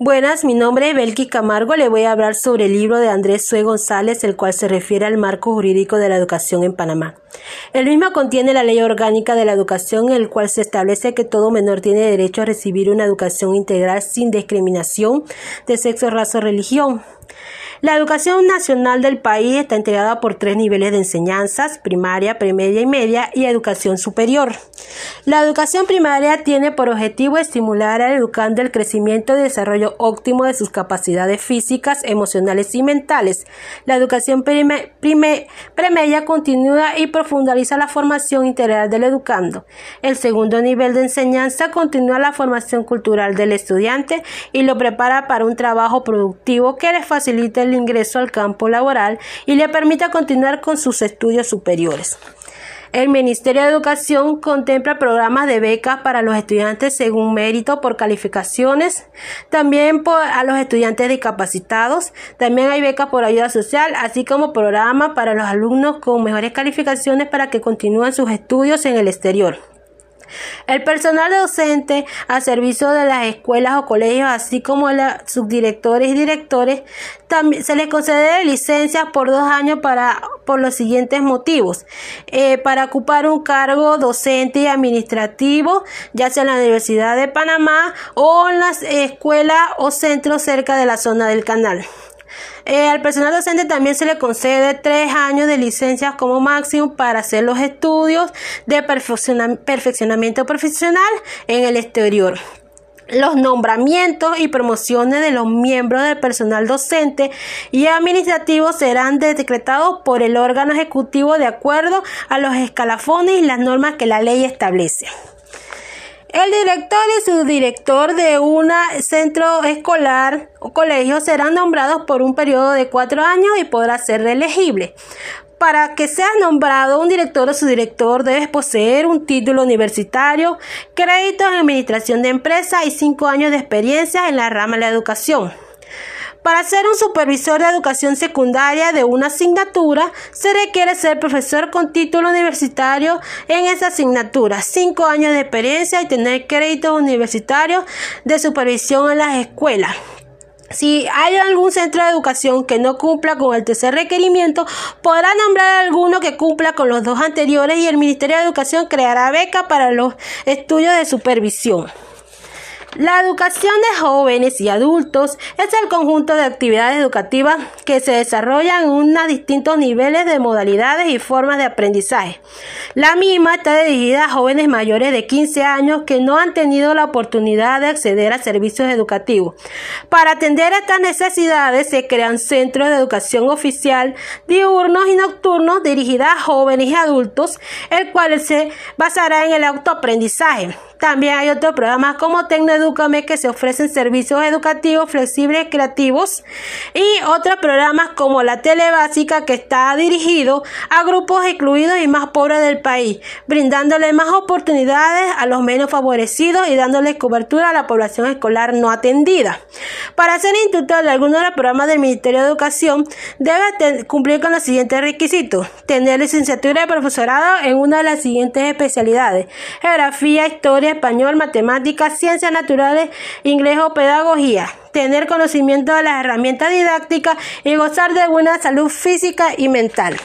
Buenas, mi nombre es Belki Camargo. Le voy a hablar sobre el libro de Andrés Sue González, el cual se refiere al marco jurídico de la educación en Panamá. El mismo contiene la ley orgánica de la educación, en el cual se establece que todo menor tiene derecho a recibir una educación integral sin discriminación de sexo, raza o religión. La educación nacional del país está integrada por tres niveles de enseñanzas, primaria, premedia y media, y educación superior. La educación primaria tiene por objetivo estimular al educando el crecimiento y desarrollo óptimo de sus capacidades físicas, emocionales y mentales. La educación premedia continúa y profundiza la formación integral del educando. El segundo nivel de enseñanza continúa la formación cultural del estudiante y lo prepara para un trabajo productivo que le facilite el ingreso al campo laboral y le permita continuar con sus estudios superiores. El Ministerio de Educación contempla programas de becas para los estudiantes según mérito por calificaciones, también a los estudiantes discapacitados, también hay becas por ayuda social, así como programas para los alumnos con mejores calificaciones para que continúen sus estudios en el exterior. El personal docente a servicio de las escuelas o colegios, así como los subdirectores y directores, también se les concede licencias por dos años para por los siguientes motivos. Eh, para ocupar un cargo docente y administrativo ya sea en la Universidad de Panamá o en las escuelas o centros cerca de la zona del canal eh, al personal docente también se le concede tres años de licencia como máximo para hacer los estudios de perfeccionamiento profesional en el exterior. Los nombramientos y promociones de los miembros del personal docente y administrativo serán decretados por el órgano ejecutivo de acuerdo a los escalafones y las normas que la ley establece. El director y subdirector de un centro escolar o colegio serán nombrados por un periodo de cuatro años y podrá ser reelegible. Para que sea nombrado un director o subdirector debes poseer un título universitario, créditos en administración de empresa y cinco años de experiencia en la rama de la educación. Para ser un supervisor de educación secundaria de una asignatura, se requiere ser profesor con título universitario en esa asignatura, cinco años de experiencia y tener créditos universitarios de supervisión en las escuelas. Si hay algún centro de educación que no cumpla con el tercer requerimiento, podrá nombrar alguno que cumpla con los dos anteriores y el Ministerio de Educación creará beca para los estudios de supervisión. La educación de jóvenes y adultos es el conjunto de actividades educativas que se desarrollan en unos distintos niveles de modalidades y formas de aprendizaje. La misma está dirigida a jóvenes mayores de 15 años que no han tenido la oportunidad de acceder a servicios educativos. Para atender estas necesidades se crean centros de educación oficial diurnos y nocturnos dirigidos a jóvenes y adultos, el cual se basará en el autoaprendizaje. También hay otros programas como Tecnoeducame que se ofrecen servicios educativos flexibles creativos y otros programas como la Tele Básica que está dirigido a grupos excluidos y más pobres del país, brindándole más oportunidades a los menos favorecidos y dándole cobertura a la población escolar no atendida. Para ser instructor de alguno de los programas del Ministerio de Educación debe cumplir con los siguientes requisitos. Tener licenciatura de profesorado en una de las siguientes especialidades. Geografía, historia, español, matemáticas, ciencias naturales, inglés o pedagogía, tener conocimiento de las herramientas didácticas y gozar de buena salud física y mental.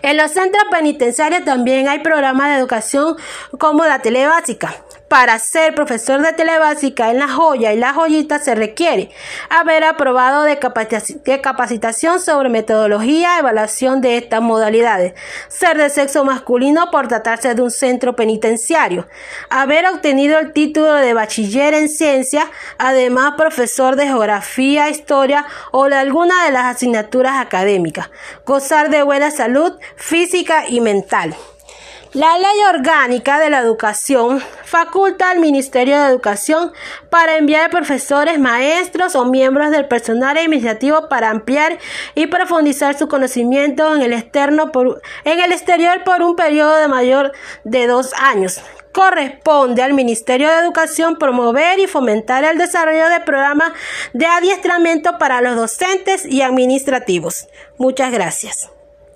En los centros penitenciarios también hay programas de educación como la telebásica, para ser profesor de telebásica en la joya y la joyita se requiere haber aprobado de, capacitación sobre metodología, evaluación de estas modalidades, ser de sexo masculino por tratarse de un centro penitenciario, haber obtenido el título de bachiller en ciencia, además profesor de geografía, historia o de alguna de las asignaturas académicas, gozar de buena salud física y mental. La Ley Orgánica de la Educación faculta al Ministerio de Educación para enviar profesores, maestros o miembros del personal administrativo para ampliar y profundizar su conocimiento en el, externo en el exterior por un periodo de mayor de dos años. Corresponde al Ministerio de Educación promover y fomentar el desarrollo de programas de adiestramiento para los docentes y administrativos. Muchas gracias.